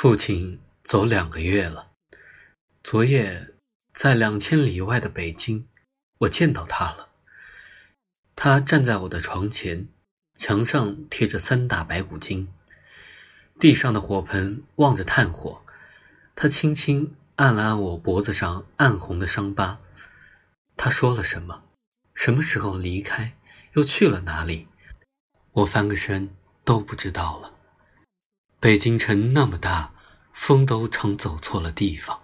父亲走两个月了。昨夜在两千里外的北京，我见到他了。他站在我的床前，墙上贴着三大白骨精，地上的火盆望着炭火。他轻轻按了按我脖子上暗红的伤疤。他说了什么？什么时候离开？又去了哪里？我翻个身都不知道了。北京城那么大，风都常走错了地方。